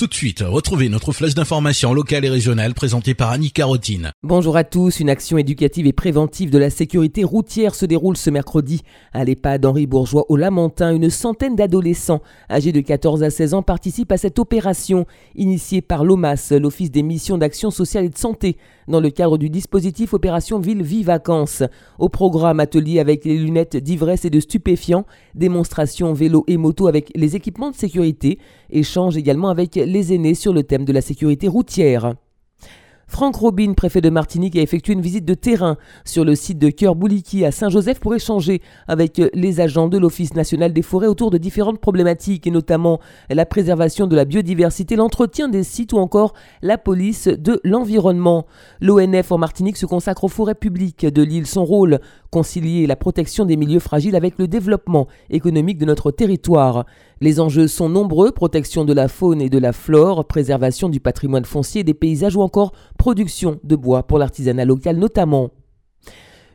Tout de suite, retrouvez notre flèche d'information locale et régionale présentée par Annie Carotine. Bonjour à tous. Une action éducative et préventive de la sécurité routière se déroule ce mercredi à l'EHPAD Henri Bourgeois au Lamentin. Une centaine d'adolescents âgés de 14 à 16 ans participent à cette opération initiée par l'OMAS, l'Office des missions d'action sociale et de santé, dans le cadre du dispositif Opération Ville Vie Vacances. Au programme atelier avec les lunettes d'ivresse et de stupéfiants, démonstration vélo et moto avec les équipements de sécurité, échange également avec les aînés sur le thème de la sécurité routière. Franck Robin, préfet de Martinique, a effectué une visite de terrain sur le site de Cœur Bouliki à Saint-Joseph pour échanger avec les agents de l'Office national des forêts autour de différentes problématiques et notamment la préservation de la biodiversité, l'entretien des sites ou encore la police de l'environnement. L'ONF en Martinique se consacre aux forêts publiques de l'île. Son rôle, concilier la protection des milieux fragiles avec le développement économique de notre territoire. Les enjeux sont nombreux, protection de la faune et de la flore, préservation du patrimoine foncier des paysages ou encore production de bois pour l'artisanat local notamment.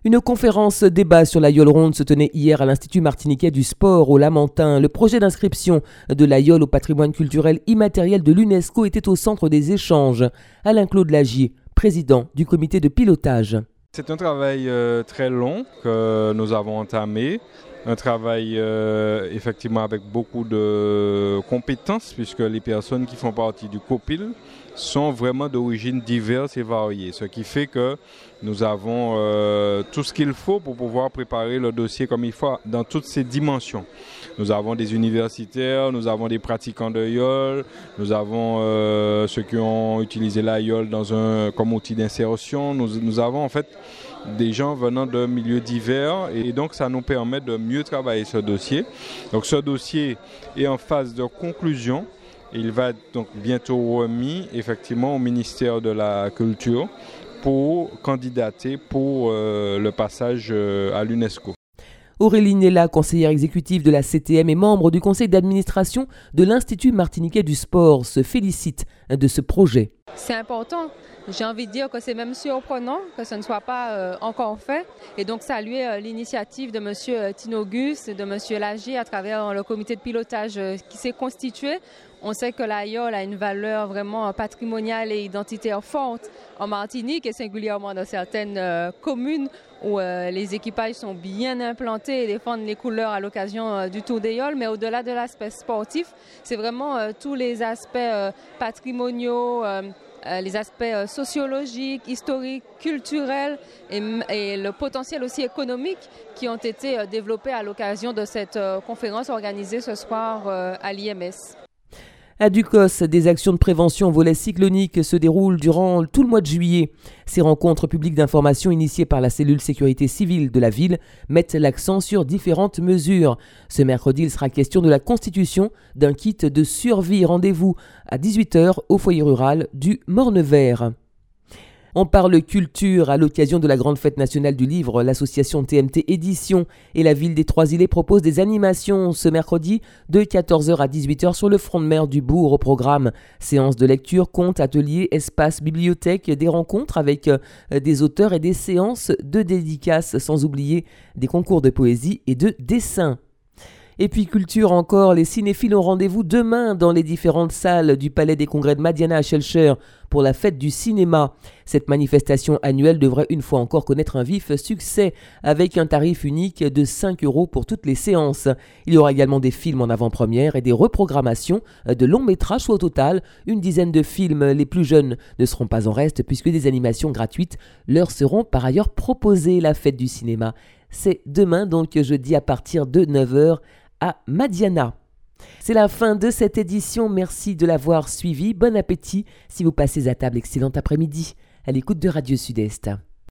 Une conférence débat sur la Yole Ronde se tenait hier à l'Institut martiniquais du sport au Lamentin. Le projet d'inscription de la Yole au patrimoine culturel immatériel de l'UNESCO était au centre des échanges. Alain Claude Lagier, président du comité de pilotage. C'est un travail euh, très long que nous avons entamé un travail euh, effectivement avec beaucoup de compétences puisque les personnes qui font partie du COPIL sont vraiment d'origine diverses et variées, ce qui fait que nous avons euh, tout ce qu'il faut pour pouvoir préparer le dossier comme il faut dans toutes ses dimensions. Nous avons des universitaires, nous avons des pratiquants de YOL, nous avons euh, ceux qui ont utilisé la YOL dans un, comme outil d'insertion, nous, nous avons en fait des gens venant de milieux divers et donc ça nous permet de mieux travailler ce dossier. Donc ce dossier est en phase de conclusion. Il va donc bientôt remis effectivement au ministère de la Culture pour candidater pour euh, le passage euh, à l'UNESCO. Aurélie Nella, conseillère exécutive de la CTM et membre du conseil d'administration de l'Institut martiniquais du sport, se félicite de ce projet. C'est important. J'ai envie de dire que c'est même surprenant que ce ne soit pas euh, encore fait. Et donc saluer euh, l'initiative de M. Euh, Tinogus et de M. Lagier à travers le comité de pilotage qui s'est constitué. On sait que l'AIOL a une valeur vraiment patrimoniale et identitaire forte en Martinique et singulièrement dans certaines communes où les équipages sont bien implantés et défendent les couleurs à l'occasion du Tour des Mais au-delà de l'aspect sportif, c'est vraiment tous les aspects patrimoniaux, euh, les aspects euh, sociologiques, historiques, culturels et, et, le potentiel aussi économique qui ont été euh, développés à l'occasion de cette conférence organisée ce soir à l'IMS. À Ducos, des actions de prévention volet cyclonique se déroulent durant tout le mois de juillet. Ces rencontres publiques d'information initiées par la cellule sécurité civile de la ville mettent l'accent sur différentes mesures. Ce mercredi, il sera question de la constitution d'un kit de survie. Rendez-vous à 18h au foyer rural du Mornevert. On parle culture à l'occasion de la grande fête nationale du livre. L'association TMT Édition et la ville des Trois-Îlets proposent des animations ce mercredi de 14h à 18h sur le front de mer du Bourg au programme. Séances de lecture, contes, ateliers, espaces, bibliothèques, des rencontres avec euh, des auteurs et des séances de dédicaces, sans oublier des concours de poésie et de dessin. Et puis culture encore, les cinéphiles ont rendez-vous demain dans les différentes salles du Palais des Congrès de Madiana à Shelcher pour la fête du cinéma. Cette manifestation annuelle devrait une fois encore connaître un vif succès avec un tarif unique de 5 euros pour toutes les séances. Il y aura également des films en avant-première et des reprogrammations de longs métrages, au total une dizaine de films. Les plus jeunes ne seront pas en reste puisque des animations gratuites leur seront par ailleurs proposées. La fête du cinéma, c'est demain donc jeudi à partir de 9h à Madiana. C'est la fin de cette édition, merci de l'avoir suivi, bon appétit si vous passez à table, excellent après-midi à l'écoute de Radio Sud-Est.